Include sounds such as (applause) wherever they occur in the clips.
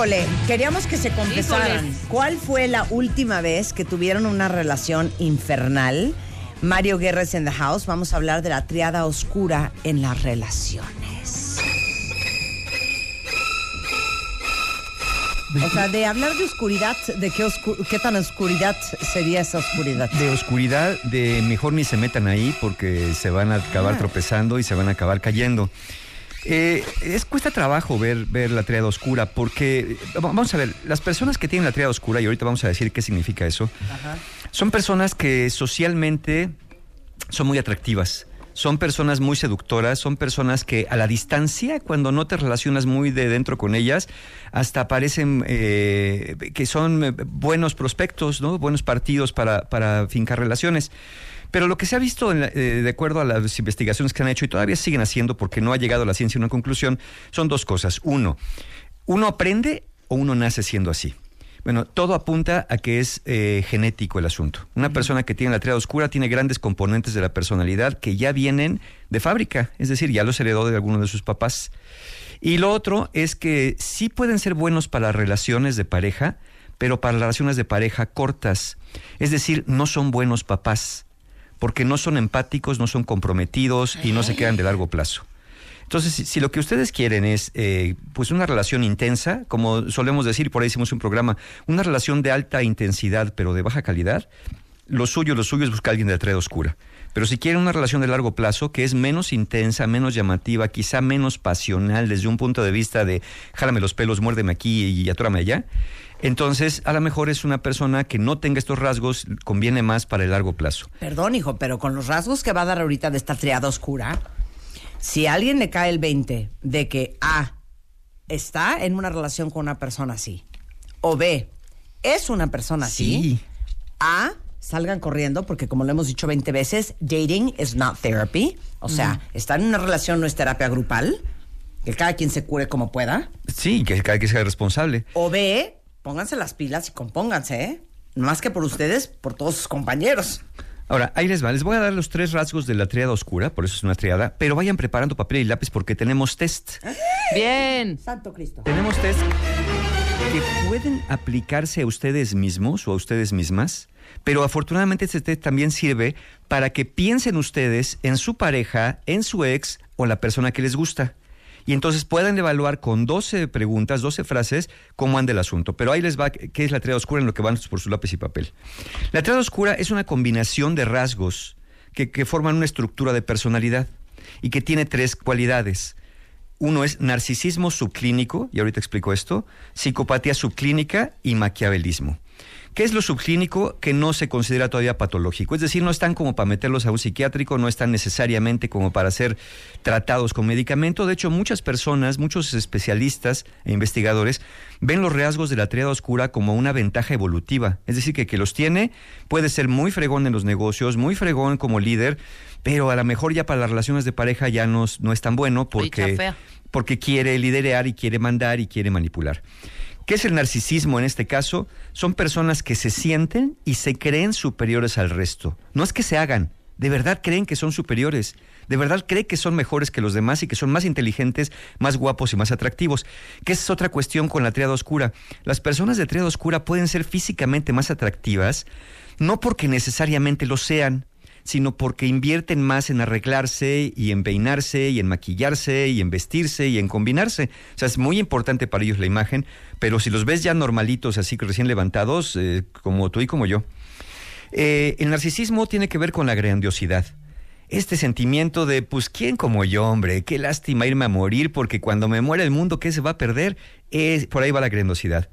Híjole, queríamos que se confesaran. Híjoles. ¿Cuál fue la última vez que tuvieron una relación infernal? Mario Guerres en the house. Vamos a hablar de la triada oscura en las relaciones. O sea, de hablar de oscuridad, ¿de qué, oscu- qué tan oscuridad sería esa oscuridad? De oscuridad, de mejor ni se metan ahí porque se van a acabar tropezando y se van a acabar cayendo. Eh, es cuesta trabajo ver, ver la triada oscura porque, vamos a ver, las personas que tienen la triada oscura, y ahorita vamos a decir qué significa eso, son personas que socialmente son muy atractivas. Son personas muy seductoras, son personas que a la distancia, cuando no te relacionas muy de dentro con ellas, hasta parecen eh, que son eh, buenos prospectos, ¿no? buenos partidos para, para fincar relaciones. Pero lo que se ha visto, en la- eh, de acuerdo a las investigaciones que han hecho y todavía siguen haciendo porque no ha llegado a la ciencia una conclusión, son dos cosas. Uno, uno aprende o uno nace siendo así. Bueno, todo apunta a que es eh, genético el asunto. Una persona que tiene la triada oscura tiene grandes componentes de la personalidad que ya vienen de fábrica, es decir, ya los heredó de alguno de sus papás. Y lo otro es que sí pueden ser buenos para relaciones de pareja, pero para relaciones de pareja cortas. Es decir, no son buenos papás, porque no son empáticos, no son comprometidos y no se quedan de largo plazo. Entonces, si, si lo que ustedes quieren es eh, pues una relación intensa, como solemos decir, por ahí hicimos un programa, una relación de alta intensidad pero de baja calidad, lo suyo, lo suyo es buscar a alguien de la triada oscura. Pero si quieren una relación de largo plazo, que es menos intensa, menos llamativa, quizá menos pasional desde un punto de vista de jálame los pelos, muérdeme aquí y atórame allá, entonces a lo mejor es una persona que no tenga estos rasgos, conviene más para el largo plazo. Perdón, hijo, pero con los rasgos que va a dar ahorita de esta triada oscura, si a alguien le cae el 20 de que A está en una relación con una persona así, o B es una persona así, A salgan corriendo porque como lo hemos dicho 20 veces, dating is not therapy, o sea, estar en una relación no es terapia grupal, que cada quien se cure como pueda, Sí, que cada que sea responsable. o B, pónganse las pilas y compónganse, ¿eh? Más que por ustedes, por todos sus compañeros. Ahora, ahí les va. Les voy a dar los tres rasgos de la triada oscura, por eso es una triada, pero vayan preparando papel y lápiz porque tenemos test. Bien. Santo Cristo. Tenemos test que pueden aplicarse a ustedes mismos o a ustedes mismas, pero afortunadamente este test también sirve para que piensen ustedes en su pareja, en su ex o la persona que les gusta. Y entonces puedan evaluar con 12 preguntas, 12 frases, cómo anda el asunto. Pero ahí les va qué es la triada oscura en lo que van por su lápiz y papel. La triada oscura es una combinación de rasgos que, que forman una estructura de personalidad y que tiene tres cualidades. Uno es narcisismo subclínico, y ahorita explico esto, psicopatía subclínica y maquiavelismo. ¿Qué es lo subclínico que no se considera todavía patológico? Es decir, no están como para meterlos a un psiquiátrico, no están necesariamente como para ser tratados con medicamento. De hecho, muchas personas, muchos especialistas e investigadores ven los rasgos de la triada oscura como una ventaja evolutiva. Es decir, que que los tiene puede ser muy fregón en los negocios, muy fregón como líder, pero a lo mejor ya para las relaciones de pareja ya no, es- no es tan bueno porque, porque quiere liderear y quiere mandar y quiere manipular. ¿Qué es el narcisismo en este caso? Son personas que se sienten y se creen superiores al resto. No es que se hagan, de verdad creen que son superiores, de verdad creen que son mejores que los demás y que son más inteligentes, más guapos y más atractivos. Que es otra cuestión con la triada oscura. Las personas de triada oscura pueden ser físicamente más atractivas, no porque necesariamente lo sean, sino porque invierten más en arreglarse y en peinarse y en maquillarse y en vestirse y en combinarse. O sea, es muy importante para ellos la imagen, pero si los ves ya normalitos, así que recién levantados, eh, como tú y como yo. Eh, el narcisismo tiene que ver con la grandiosidad. Este sentimiento de, pues, ¿quién como yo, hombre? Qué lástima irme a morir porque cuando me muera el mundo, ¿qué se va a perder? Por ahí va la grandiosidad.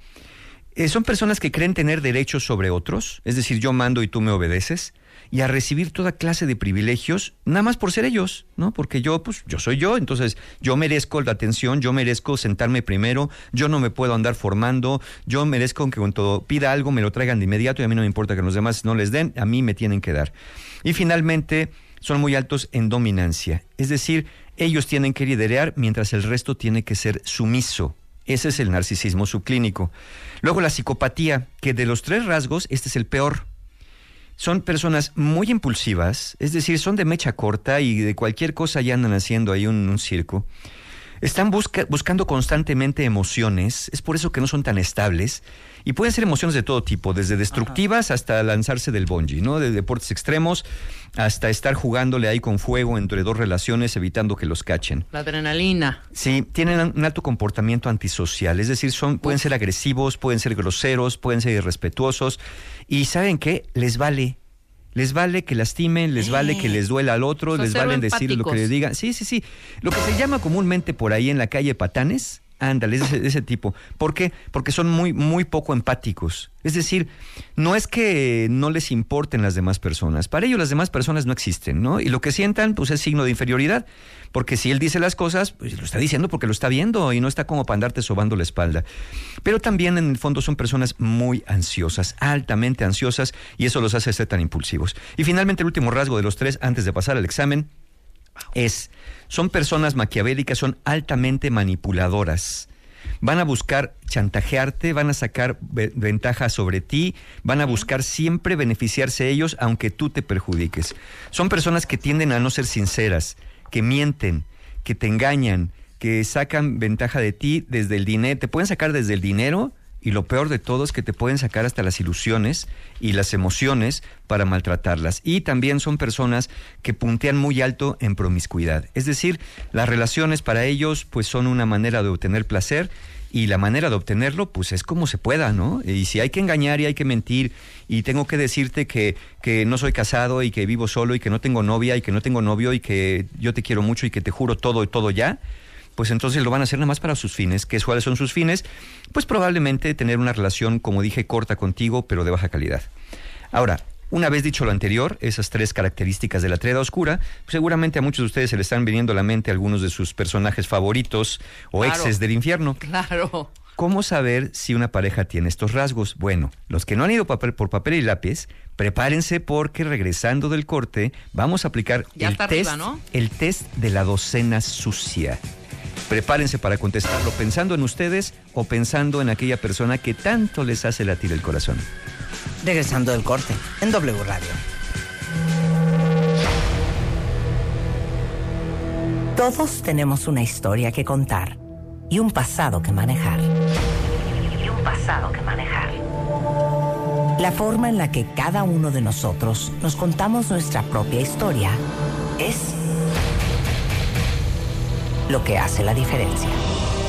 Eh, son personas que creen tener derechos sobre otros, es decir, yo mando y tú me obedeces, y a recibir toda clase de privilegios, nada más por ser ellos, ¿no? Porque yo, pues, yo soy yo, entonces yo merezco la atención, yo merezco sentarme primero, yo no me puedo andar formando, yo merezco que cuando pida algo me lo traigan de inmediato y a mí no me importa que los demás no les den, a mí me tienen que dar. Y finalmente, son muy altos en dominancia, es decir, ellos tienen que liderar mientras el resto tiene que ser sumiso. Ese es el narcisismo subclínico. Luego la psicopatía, que de los tres rasgos, este es el peor. Son personas muy impulsivas, es decir, son de mecha corta y de cualquier cosa ya andan haciendo ahí un, circo. Están buscando constantemente emociones, es por eso que no son tan estables y pueden ser emociones de todo tipo, desde destructivas hasta lanzarse del bungee, ¿no? De deportes extremos hasta estar jugándole ahí con fuego entre dos relaciones evitando que los cachen. La adrenalina. Sí, tienen un alto comportamiento antisocial, es decir, son pueden ser agresivos, pueden ser groseros, pueden ser irrespetuosos y ¿saben qué? Les vale les vale que lastimen, les vale que les duela al otro, les vale decir lo que le digan. Sí, sí, sí. Lo que se llama comúnmente por ahí en la calle patanes, Ándale, ese, ese tipo. ¿Por qué? Porque son muy, muy poco empáticos. Es decir, no es que no les importen las demás personas. Para ellos las demás personas no existen, ¿no? Y lo que sientan, pues es signo de inferioridad. Porque si él dice las cosas, pues lo está diciendo porque lo está viendo y no está como para andarte sobando la espalda. Pero también en el fondo son personas muy ansiosas, altamente ansiosas, y eso los hace ser tan impulsivos. Y finalmente el último rasgo de los tres, antes de pasar al examen, es, son personas maquiavélicas, son altamente manipuladoras. Van a buscar chantajearte, van a sacar ventaja sobre ti, van a buscar siempre beneficiarse ellos aunque tú te perjudiques. Son personas que tienden a no ser sinceras, que mienten, que te engañan, que sacan ventaja de ti desde el dinero, te pueden sacar desde el dinero y lo peor de todo es que te pueden sacar hasta las ilusiones y las emociones para maltratarlas. Y también son personas que puntean muy alto en promiscuidad. Es decir, las relaciones para ellos pues son una manera de obtener placer y la manera de obtenerlo pues es como se pueda, ¿no? Y si hay que engañar y hay que mentir y tengo que decirte que, que no soy casado y que vivo solo y que no tengo novia y que no tengo novio y que yo te quiero mucho y que te juro todo y todo ya, pues entonces lo van a hacer nada más para sus fines. ¿Qué cuáles son sus fines? Pues probablemente tener una relación, como dije, corta contigo, pero de baja calidad. Ahora, una vez dicho lo anterior, esas tres características de la treda oscura, pues seguramente a muchos de ustedes se les están viniendo a la mente algunos de sus personajes favoritos o exes del infierno. Claro. ¿Cómo saber si una pareja tiene estos rasgos? Bueno, los que no han ido por papel y lápiz, prepárense porque regresando del corte vamos a aplicar el, test, el test de la docena sucia. Prepárense para contestarlo pensando en ustedes o pensando en aquella persona que tanto les hace latir el corazón. Regresando del corte, en W Radio. Todos tenemos una historia que contar y un pasado que manejar. Y un pasado que manejar. La forma en la que cada uno de nosotros nos contamos nuestra propia historia es lo que hace la diferencia.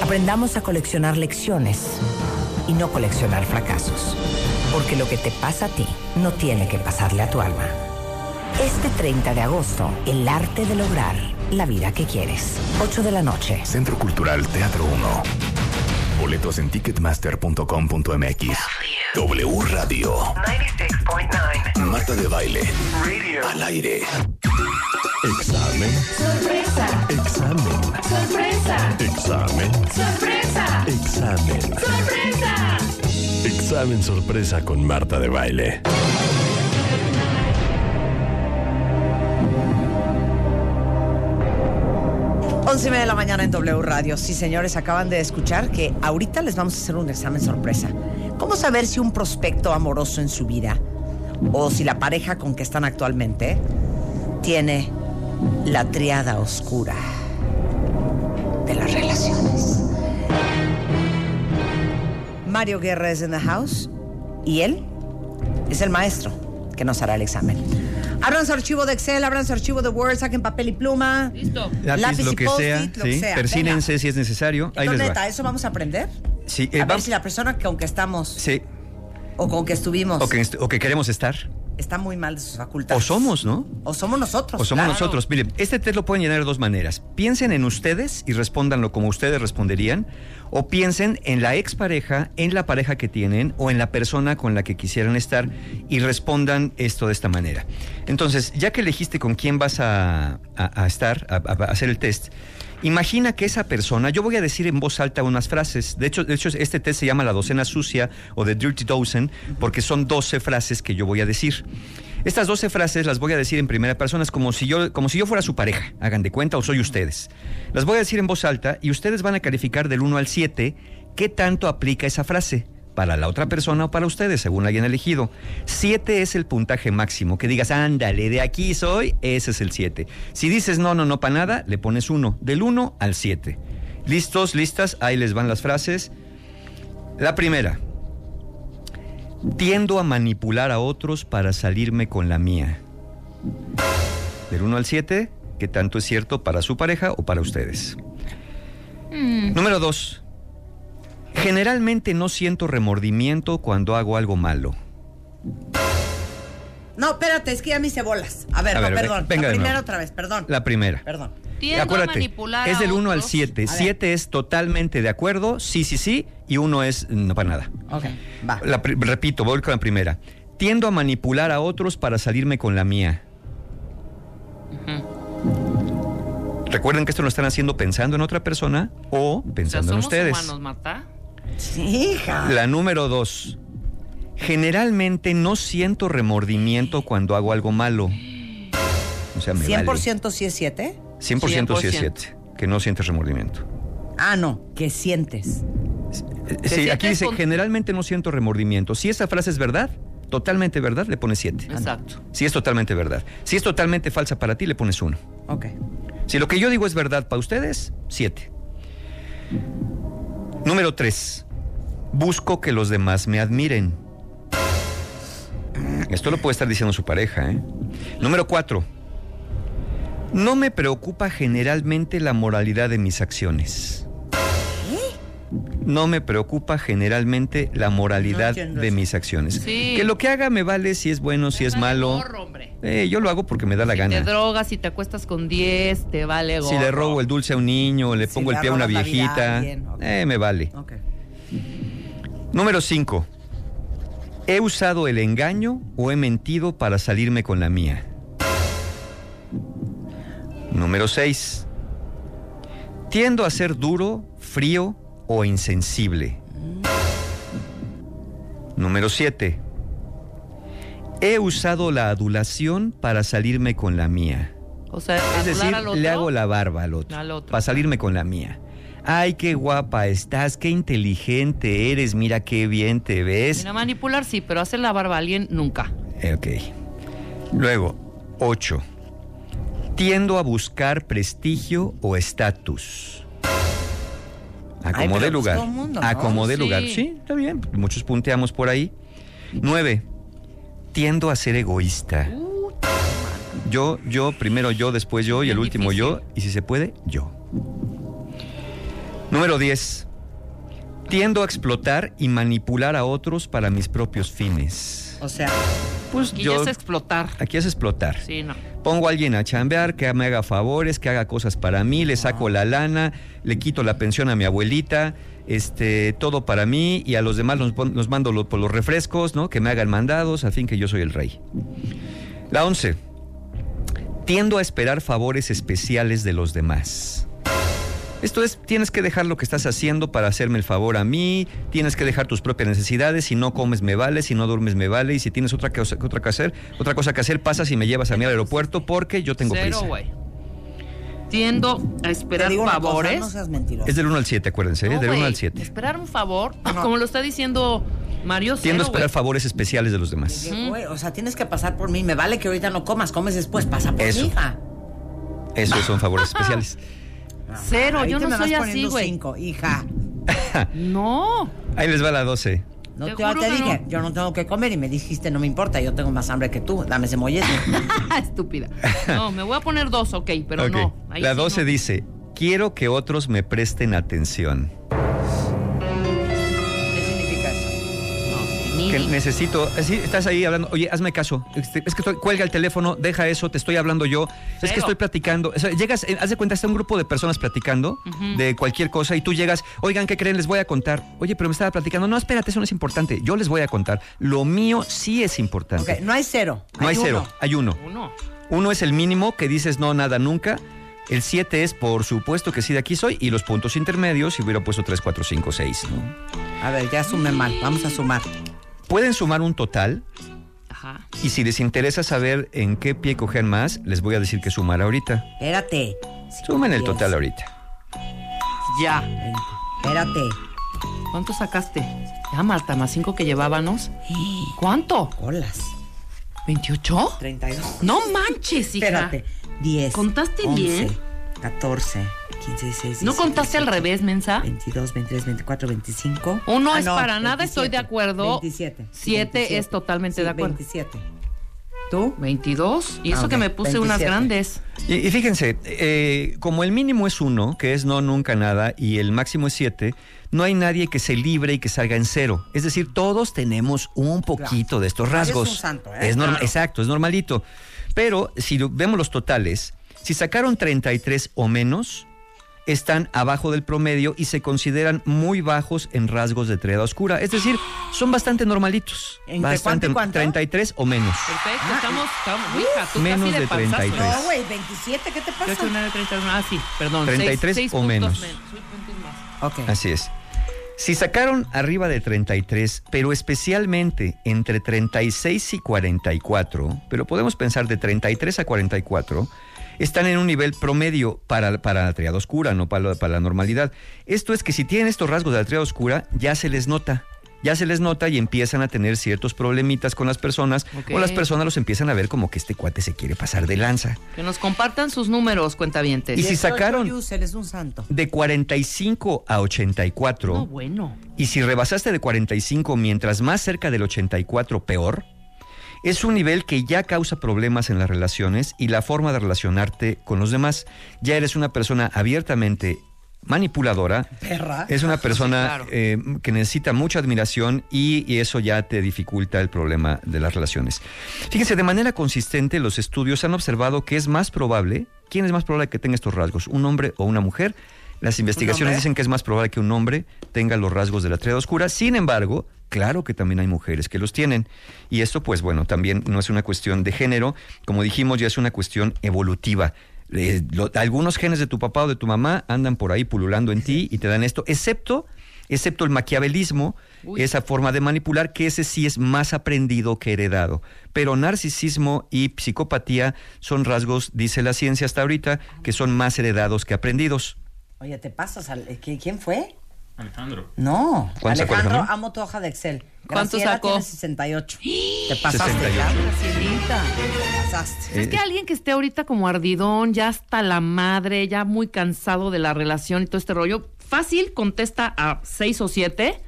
Aprendamos a coleccionar lecciones y no coleccionar fracasos. Porque lo que te pasa a ti no tiene que pasarle a tu alma. Este 30 de agosto, el arte de lograr la vida que quieres. 8 de la noche. Centro Cultural Teatro 1. Boletos en ticketmaster.com.mx. W Radio. 96.9. Marta de baile. Al aire. Examen. Sorpresa. Examen. Sorpresa. Examen. Sorpresa. Examen. Sorpresa. Examen sorpresa con Marta de baile. Once y media de la mañana en W Radio. Sí, señores, acaban de escuchar que ahorita les vamos a hacer un examen sorpresa. ¿Cómo saber si un prospecto amoroso en su vida o si la pareja con que están actualmente tiene la triada oscura de las relaciones? Mario Guerra es en the house y él es el maestro que nos hará el examen. Abran su archivo de Excel, abran su archivo de Word, saquen papel y pluma. Listo. Lápiz, lo y que sea, lo que sí. sea. Persínense Venga. si es necesario. Ahí Entonces, les neta, va. ¿eso vamos a aprender? Sí, eh, a ver si la persona con que estamos sí. o con que estuvimos O que, est- o que queremos estar. Está muy mal de sus facultades. O somos, ¿no? O somos nosotros. O somos claro. nosotros. Miren, este test lo pueden llenar de dos maneras. Piensen en ustedes y respóndanlo como ustedes responderían. O piensen en la expareja, en la pareja que tienen o en la persona con la que quisieran estar y respondan esto de esta manera. Entonces, ya que elegiste con quién vas a, a- a estar, a, a- a hacer el test, imagina que esa persona, yo voy a decir en voz alta unas frases. De hecho, de hecho, este test se llama la docena sucia o the dirty dozen porque son 12 frases que yo voy a decir. Estas 12 frases las voy a decir en primera persona, como si yo, como si yo fuera su pareja, hagan de cuenta, o soy ustedes. Las voy a decir en voz alta y ustedes van a calificar del 1 al 7 qué tanto aplica esa frase para la otra persona o para ustedes, según la hayan elegido. 7 es el puntaje máximo, que digas, ándale, de aquí soy, ese es el 7. Si dices no, no, no, para nada, le pones 1, del 1 al 7. ¿Listos? ¿Listas? Ahí les van las frases. La primera. Tiendo a manipular a otros para salirme con la mía. Del 1 al 7, ¿qué tanto es cierto para su pareja o para ustedes? Número 2. Generalmente no siento remordimiento cuando hago algo malo. No, espérate, es que ya me hice bolas. A ver, A no, ver, perdón. venga la primera nuevo. otra vez, perdón. La primera. Perdón. Tiendo a Acuérdate, manipular es a del 1 al otros. 7. A ver. 7 es totalmente de acuerdo, sí, sí, sí, y 1 es no para nada. Ok, va. La repito, voy con la primera. Tiendo a manipular a otros para salirme con la mía. Recuerden que esto lo están haciendo pensando en otra persona o O sea, pensando en somos ustedes. humanos, Marta. Sí, hija. La número dos. Generalmente no siento remordimiento cuando hago algo malo. O sea, me 100% sí es 7. vale. 100% sí es 100%. 7. Que no sientes remordimiento. Ah, no, que sientes. Eh, ¿Te Sí, aquí dice, con- generalmente no siento remordimiento. Si esa frase es verdad, totalmente verdad, le pones 7. Exacto. Si es totalmente verdad. Si es totalmente falsa para ti, le pones 1. Ok. Si lo que yo digo es verdad para ustedes, 7. Número 3. Busco que los demás me admiren. Esto lo puede estar diciendo su pareja, ¿eh? Número 4. No me preocupa generalmente la moralidad de mis acciones. No me preocupa generalmente la moralidad de mis acciones. Sí. Que lo que haga me vale si es bueno, si es Te vale malo. gorro, hombre. Eh, yo lo hago porque me da la Si gana. te drogas, si te acuestas con 10, te vale gorro. Si le robo el dulce a un niño, le Si pongo el pie a una viejita, eh, me vale. Ok. Número 5. ¿He usado el engaño o he mentido para salirme con la mía? Número 6. Tiendo a ser duro, frío o insensible. Número 7. He usado la adulación para salirme con la mía. O sea, Es decir, le hago la barba al otro, Al otro. para salirme con la mía. Ay, qué guapa estás, qué inteligente eres, mira qué bien te ves. Mira, manipular sí, pero hacer la barba a alguien nunca. Eh, Ok. Luego, 8. Tiendo a buscar prestigio o estatus. Acomode pues lugar. mundo, ¿no? Acomode Sí. lugar. Sí, está bien. Muchos punteamos por ahí. 9. Tiendo a ser egoísta. Yo, yo, primero yo, después yo y el último yo, y si se puede, yo. Número 10. Tiendo a explotar y manipular a otros para mis propios fines. O sea, Pues yo. ya es explotar. Aquí es explotar. Sí, no. Pongo a alguien a chambear, que me haga favores, que haga cosas para mí, le saco la lana, le quito la pensión a mi abuelita, este, todo para mí y a los demás los mando lo- por los refrescos, ¿no? Que me hagan mandados, al fin que yo soy el rey. La 11. Tiendo a esperar favores especiales de los demás. Esto es, tienes que dejar lo que estás haciendo para hacerme el favor a mí, tienes que dejar tus propias necesidades, si no comes me vale, si no duermes me vale, y si tienes otra cosa, otra que hacer, otra cosa que hacer, pasas y me llevas a mí al aeropuerto porque yo tengo Cero, prisa. güey. Tiendo a esperar una cosa, favores. no seas mentiroso. Es del 1 al 7, acuérdense, ¿eh? Del 1 güey, al 7. Esperar un favor, No. como lo está diciendo Mario Tiendo a cero, esperar favores especiales de los demás. O sea, tienes que pasar por mí. Me vale que ahorita no comas, comes después, pasa por Eso. mí, hija. Esos son favores (laughs) especiales. Cero, Ahí yo te no me soy vas así, poniendo güey. cinco, hija. (laughs) No. Ahí les va la 12. No Te te, juro te dije, no. yo no tengo que comer y me dijiste, no me importa, yo tengo más hambre que tú, dame ese mollete. (laughs) Estúpida. No, me voy a poner dos, ok, pero no. ahí La sí 12 no. dice, quiero que otros me presten atención. Que necesito. Sí, estás ahí hablando. Oye, hazme caso. Este, es que estoy- cuelga el teléfono, deja eso, te estoy hablando yo. Es que estoy platicando. O sea, llegas, eh, haz de cuenta, está un grupo de personas platicando de cualquier cosa y tú llegas, oigan, ¿qué creen? Les voy a contar. Oye, pero me estaba platicando. No, espérate, eso no es importante. Yo les voy a contar. Lo mío sí es importante. No hay cero. no hay, cero, hay uno. Uno. Uno es el mínimo que dices no, nada, nunca. El 7 es, por supuesto que sí, de aquí soy. Y los puntos intermedios, si hubiera puesto 3, 4, 5, 6, ¿no? A ver, ya sume mal, vamos a sumar. Pueden sumar un total Ajá. Y si les interesa saber en qué pie coger más, les voy a decir que sumar ahorita. Espérate. Sumen el total ahorita. Ya. Espérate. ¿Cuánto sacaste? Ya, Marta, más cinco que llevábamos. ¿Cuánto? Colas. ¿28? 32. No manches, hija. Espérate. 10. ¿Contaste 11, bien? 14, 15, 16, ¿No 17, contaste al 18, revés, mensa? 22, 23, 24, 25. Uno Ah, es no, para nada, estoy de acuerdo. 27. Siete es totalmente de acuerdo. 27. ¿Tú? 22. Y eso que me puse unas 27. grandes. Y, y fíjense, eh, como el mínimo es uno, que es no, nunca, nada, y el máximo es siete, no hay nadie que se libre y que salga en cero. Es decir, todos tenemos un poquito de estos Nadie es rasgos. un santo, ¿eh? Es norma- Claro. Exacto, es normalito. Pero si lo- vemos los totales, si sacaron 33 o menos, están abajo del promedio y se consideran muy bajos en rasgos de triada oscura. Es decir, son bastante normalitos. ¿Entre bastante, cuánto y cuánto? 33 o menos. Perfecto, estamos, estamos. Hija, tú Menos casi de de panzazo, 33. ¿eh? No, güey, 27, ¿qué te pasa? 8, 9, 31. Ah, sí, perdón. 33 seis- seis o puntos menos. men- seis puntos más. Ok. Así es. Si sacaron arriba de 33, pero especialmente entre 36 y 44, pero podemos pensar de 33 a 44, están en un nivel promedio para, para la triada oscura, no para, la- para la normalidad. Esto es que si tienen estos rasgos de la triada oscura, ya se les nota. Ya se les nota y empiezan a tener ciertos problemitas con las personas o las personas los empiezan a ver como que este cuate se quiere pasar de lanza. Que nos compartan sus números, cuentavientes. Y si 18 sacaron- es un santo. De 45 a 84, No, bueno. Y si rebasaste de 45 mientras más cerca del 84, peor, es un nivel que ya causa problemas en las relaciones y la forma de relacionarte con los demás. Ya eres una persona abiertamente manipuladora. Perra. Es una persona claro. eh, que necesita mucha admiración y, y eso ya te dificulta el problema de las relaciones. Fíjense, de manera consistente los estudios han observado que es más probable, ¿quién es más probable que tenga estos rasgos? ¿Un hombre o una mujer? Las investigaciones dicen que es más probable que un hombre tenga los rasgos de la triada oscura. Sin embargo, claro que también hay mujeres que los tienen. Y esto, pues bueno, también no es una cuestión de género. Como dijimos, ya es una cuestión evolutiva. Eh, lo- algunos genes de tu papá o de tu mamá andan por ahí pululando en ti y te dan esto, excepto, excepto el maquiavelismo, Uy. esa forma de manipular, que ese sí es más aprendido que heredado. Pero narcisismo y psicopatía son rasgos, dice la ciencia hasta ahorita, que son más heredados que aprendidos. Oye, ¿te pasas? al- ¿qui- ¿Quién fue? Alejandro. No. ¿Cuánto sacó Alejandro, amo tu hoja de Excel. ¿Cuánto Graciela sacó? tiene 68. Te pasaste, 68. claro. Gracielita. Te pasaste. Eh, Es que alguien que esté ahorita como ardidón, ya hasta la madre, ya muy cansado de la relación y todo este rollo, fácil contesta a seis o siete,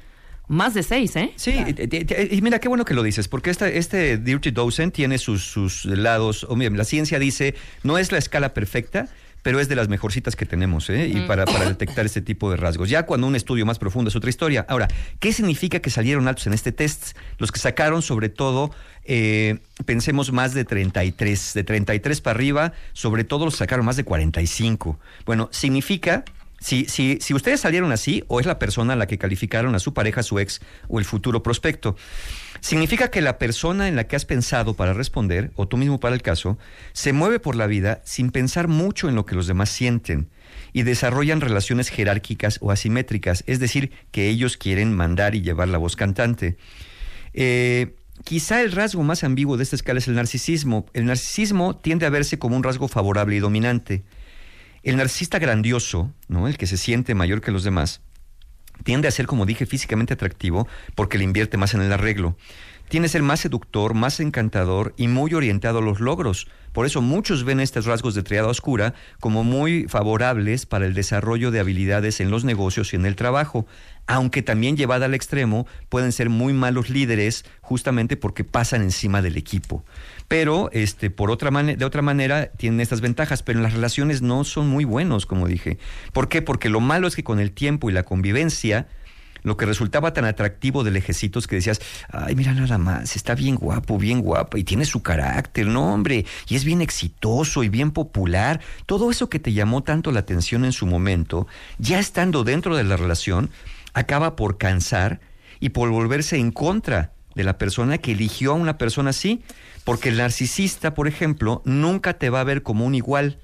más de seis, ¿eh? Sí, y- y, y mira, qué bueno que lo dices, porque esta, este Dirty Dozen tiene sus, sus lados. O mira, la ciencia dice, no es la escala perfecta, pero es de las mejorcitas que tenemos, ¿eh? Y para, para detectar este tipo de rasgos. Ya cuando un estudio más profundo es otra historia. Ahora, ¿qué significa que salieron altos en este test? Los que sacaron, sobre todo, eh, pensemos más de 33, de 33 para arriba, sobre todo los sacaron más de 45. Bueno, significa si, si, si ustedes salieron así, o es la persona a la que calificaron a su pareja, su ex o el futuro prospecto, significa que la persona en la que has pensado para responder, o tú mismo para el caso, se mueve por la vida sin pensar mucho en lo que los demás sienten y desarrollan relaciones jerárquicas o asimétricas, es decir, que ellos quieren mandar y llevar la voz cantante. Eh, quizá el rasgo más ambiguo de esta escala es el narcisismo. El narcisismo tiende a verse como un rasgo favorable y dominante. El narcisista grandioso, ¿no? el que se siente mayor que los demás, tiende a ser, como dije, físicamente atractivo porque le invierte más en el arreglo. Tiene ser más seductor, más encantador y muy orientado a los logros. Por eso muchos ven estos rasgos de triada oscura como muy favorables para el desarrollo de habilidades en los negocios y en el trabajo, aunque también llevada al extremo pueden ser muy malos líderes justamente porque pasan encima del equipo. Pero este por otra de otra manera tienen estas ventajas, pero las relaciones no son muy buenos, como dije. ¿Por qué? Porque lo malo es que con el tiempo y la convivencia lo que resultaba tan atractivo del ejecito es que decías, ay, mira nada más, está bien guapo, bien guapo, y tiene su carácter, no, hombre, y es bien exitoso y bien popular. Todo eso que te llamó tanto la atención en su momento, ya estando dentro de la relación, acaba por cansar y por volverse en contra de la persona que eligió a una persona así, porque el narcisista, por ejemplo, nunca te va a ver como un igual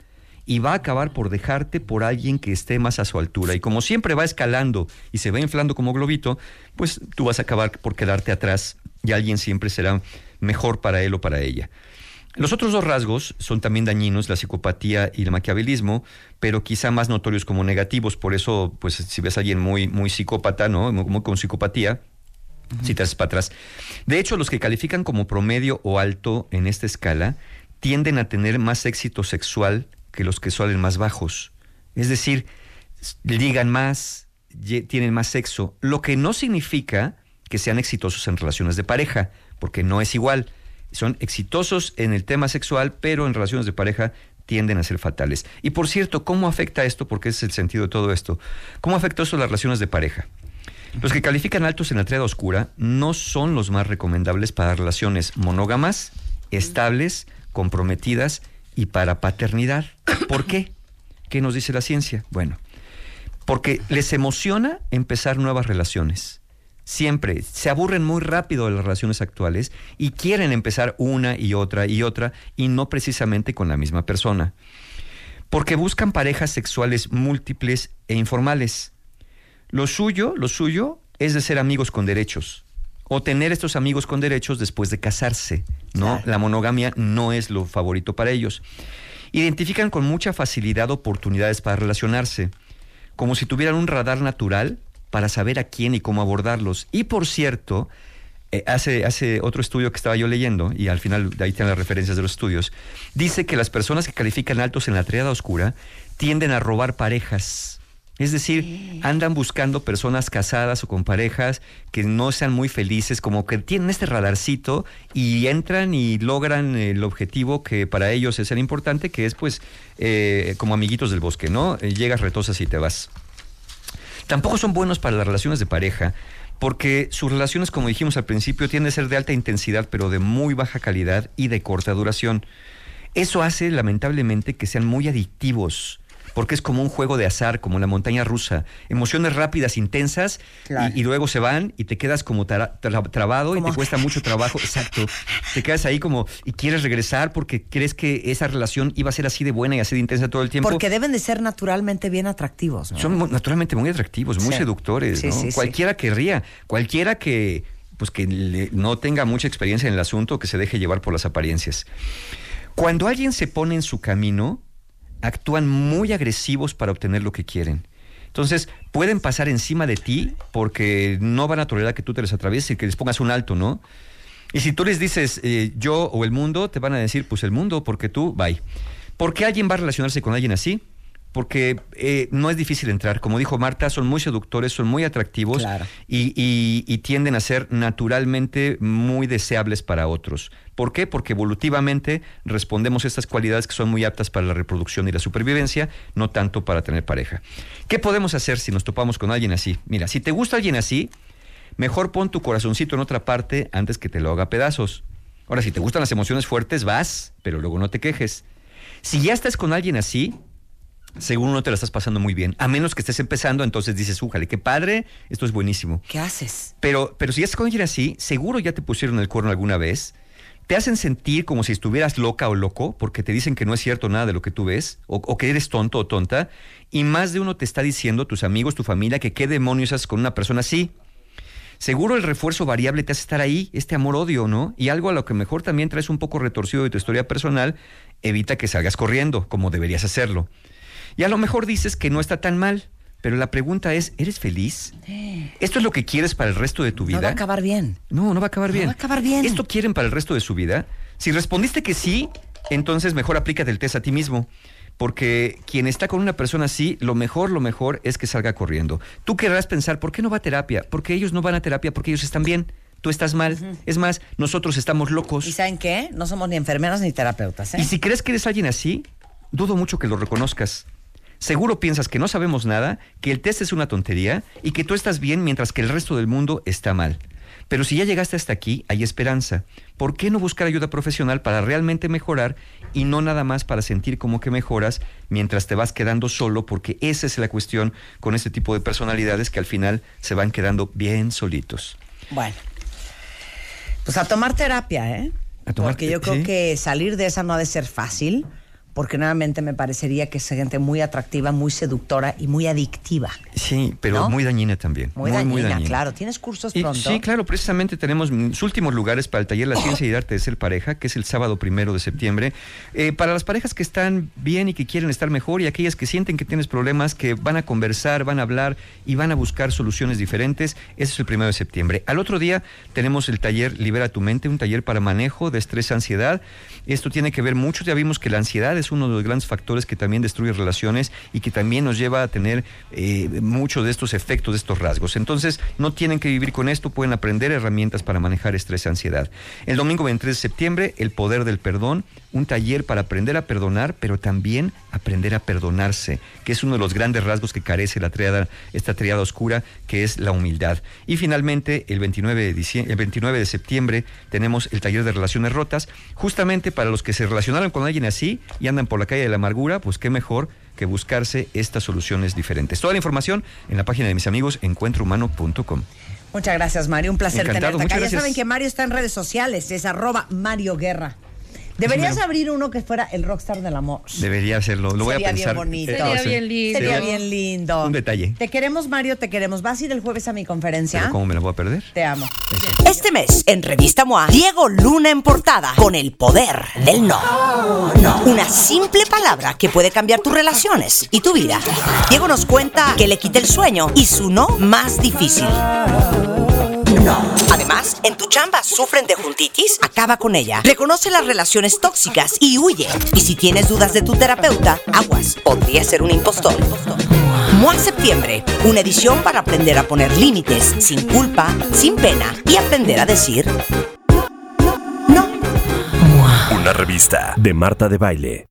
y va a acabar por dejarte por alguien que esté más a su altura. Y como siempre va escalando y se va inflando como globito, pues tú vas a acabar por quedarte atrás y alguien siempre será mejor para él o para ella. Los otros dos rasgos son también dañinos, la psicopatía y el maquiavelismo, pero quizá más notorios como negativos. Por eso, pues si ves a alguien muy, muy psicópata, ¿no? Muy, muy con psicopatía, para atrás. De hecho, los que califican como promedio o alto en esta escala tienden a tener más éxito sexual que los que suelen más bajos. Es decir, ligan más, tienen más sexo, lo que no significa que sean exitosos en relaciones de pareja, porque no es igual. Son exitosos en el tema sexual, pero en relaciones de pareja tienden a ser fatales. Y por cierto, ¿cómo afecta esto? Porque ese es el sentido de todo esto. ¿Cómo afecta esto a las relaciones de pareja? Los que califican altos en la triada oscura no son los más recomendables para relaciones monógamas, estables, comprometidas y para paternidad. ¿Por qué? ¿Qué nos dice la ciencia? Bueno, porque les emociona empezar nuevas relaciones. Siempre se aburren muy rápido de las relaciones actuales y quieren empezar una y otra y otra y no precisamente con la misma persona. Porque buscan parejas sexuales múltiples e informales. Lo suyo, lo suyo es de ser amigos con derechos o tener estos amigos con derechos después de casarse, ¿no? Claro. La monogamia no es lo favorito para ellos. Identifican con mucha facilidad oportunidades para relacionarse, como si tuvieran un radar natural para saber a quién y cómo abordarlos. Y por cierto, eh, hace, hace otro estudio que estaba yo leyendo, y al final de ahí tienen las referencias de los estudios, dice que las personas que califican altos en la triada oscura tienden a robar parejas. Es decir, andan buscando personas casadas o con parejas que no sean muy felices, como que tienen este radarcito y entran y logran el objetivo que para ellos es el importante, que es pues eh, como amiguitos del bosque, ¿no? Eh, llegas retosas y te vas. Tampoco son buenos para las relaciones de pareja, porque sus relaciones, como dijimos al principio, tienden a ser de alta intensidad, pero de muy baja calidad y de corta duración. Eso hace, lamentablemente, que sean muy adictivos, porque es como un juego de azar, como la montaña rusa. Emociones rápidas, intensas, Claro. y, y luego se van y te quedas como tra- tra- trabado y te cuesta mucho trabajo. Exacto. Te quedas ahí como y quieres regresar porque crees que esa relación iba a ser así de buena y así de intensa todo el tiempo. Porque deben de ser naturalmente bien atractivos, ¿no? Son naturalmente muy atractivos, muy Sí. seductores, Sí, ¿no? sí, sí. cualquiera querría, cualquiera que pues que le- no tenga mucha experiencia en el asunto, que se deje llevar por las apariencias. Cuando alguien se pone en su camino, actúan muy agresivos para obtener lo que quieren. Entonces, pueden pasar encima de ti porque no van a tolerar que tú te les atravieses y que les pongas un alto, ¿no? Y si tú les dices eh, yo o el mundo, te van a decir, pues el mundo, porque tú, bye. ¿Por qué alguien va a relacionarse con alguien así? Porque eh, no es difícil entrar. Como dijo Marta, son muy seductores, son muy atractivos Claro. y, y- y tienden a ser naturalmente muy deseables para otros. ¿Por qué? Porque evolutivamente respondemos a estas cualidades que son muy aptas para la reproducción y la supervivencia, no tanto para tener pareja. ¿Qué podemos hacer si nos topamos con alguien así? Mira, si te gusta alguien así, mejor pon tu corazoncito en otra parte antes que te lo haga pedazos. Ahora, si te gustan las emociones fuertes, vas, pero luego no te quejes. Si ya estás con alguien así, seguro no te la estás pasando muy bien. A menos que estés empezando, entonces dices, újale, qué padre, esto es buenísimo. ¿Qué haces? Pero, pero si ya estás con alguien así, seguro ya te pusieron el cuerno alguna vez. Te hacen sentir como si estuvieras loca o loco, porque te dicen que no es cierto nada de lo que tú ves, o, o que eres tonto o tonta, y más de uno te está diciendo, tus amigos, tu familia, que qué demonios haces con una persona así. Seguro el refuerzo variable te hace estar ahí, este amor-odio, ¿no? Y algo a lo que mejor también traes un poco retorcido de tu historia personal, evita que salgas corriendo, como deberías hacerlo. Y a lo mejor dices que no está tan mal, pero la pregunta es, ¿eres feliz? ¿Esto es lo que quieres para el resto de tu vida? No va a acabar bien. No, no va a acabar No bien. va a acabar bien. ¿Esto quieren para el resto de su vida? Si respondiste que sí, entonces mejor aplícate el test a ti mismo. Porque quien está con una persona así, lo mejor, lo mejor es que salga corriendo. Tú querrás pensar, ¿por qué no va a terapia? Porque ellos no van a terapia, porque ellos están bien. Tú estás mal. Es más, nosotros estamos locos. ¿Y saben qué? No somos ni enfermeras ni terapeutas, ¿eh? Y si crees que eres alguien así, dudo mucho que lo reconozcas. Seguro piensas que no sabemos nada, que el test es una tontería y que tú estás bien mientras que el resto del mundo está mal. Pero si ya llegaste hasta aquí, hay esperanza. ¿Por qué no buscar ayuda profesional para realmente mejorar y no nada más para sentir como que mejoras mientras te vas quedando solo? Porque esa es la cuestión con este tipo de personalidades que al final se van quedando bien solitos. Bueno. Pues a tomar terapia, ¿eh? A tomar porque yo creo sí. que salir de esa no ha de ser fácil, porque nuevamente me parecería que es gente muy atractiva, muy seductora y muy adictiva. Sí, pero ¿No? muy dañina también. Muy, dañina, claro. ¿Tienes cursos Y- pronto? sí, claro, precisamente tenemos los últimos lugares para el taller La Ciencia y el Arte de Ser Pareja, que es el sábado primero de septiembre. Eh, para las parejas que están bien y que quieren estar mejor y aquellas que sienten que tienes problemas, que van a conversar, van a hablar y van a buscar soluciones diferentes, ese es el primero de septiembre. Al otro día tenemos el taller Libera tu mente, un taller para manejo de estrés, ansiedad. Esto tiene que ver mucho, ya vimos que la ansiedad es es uno de los grandes factores que también destruye relaciones y que también nos lleva a tener eh, muchos de estos efectos, de estos rasgos. Entonces, no tienen que vivir con esto, pueden aprender herramientas para manejar estrés y ansiedad. El domingo 23 de septiembre, El Poder del Perdón, un taller para aprender a perdonar, pero también aprender a perdonarse, que es uno de los grandes rasgos que carece la triada, esta triada oscura, que es la humildad. Y finalmente, el 29 de, diciembre, el 29 de septiembre, tenemos el taller de relaciones rotas, justamente para los que se relacionaron con alguien así y andan por la calle de la amargura, pues qué mejor que buscarse estas soluciones diferentes. Toda la información en la página de mis amigos encuentrohumano.com. Muchas gracias, Mario. Un placer Encantado, tenerte acá. Ya gracias. saben que Mario está en redes sociales, es arroba Mario Guerra. Deberías abrir uno que fuera el rockstar del amor. Debería hacerlo, lo voy a Sería bien pensar. bonito. Eh, Sería sí. bien lindo. Sería Sería bien lindo. un detalle. Te queremos, Mario, te queremos. ¿Vas a ir el jueves a mi conferencia? Pero ¿Cómo me la voy a perder? Te amo. Este mes, en Revista MOA, Diego Luna en portada con el poder del no. No. Una simple palabra que puede cambiar tus relaciones y tu vida. Diego nos cuenta que le quita el sueño y su no más difícil. No. Además, en tu chamba sufren de juntitis, acaba con ella. Reconoce las relaciones tóxicas y huye. Y si tienes dudas de tu terapeuta, aguas, podría ser un impostor. MOA Septiembre, una edición para aprender a poner límites sin culpa, sin pena y aprender a decir Una revista de Marta de Baile.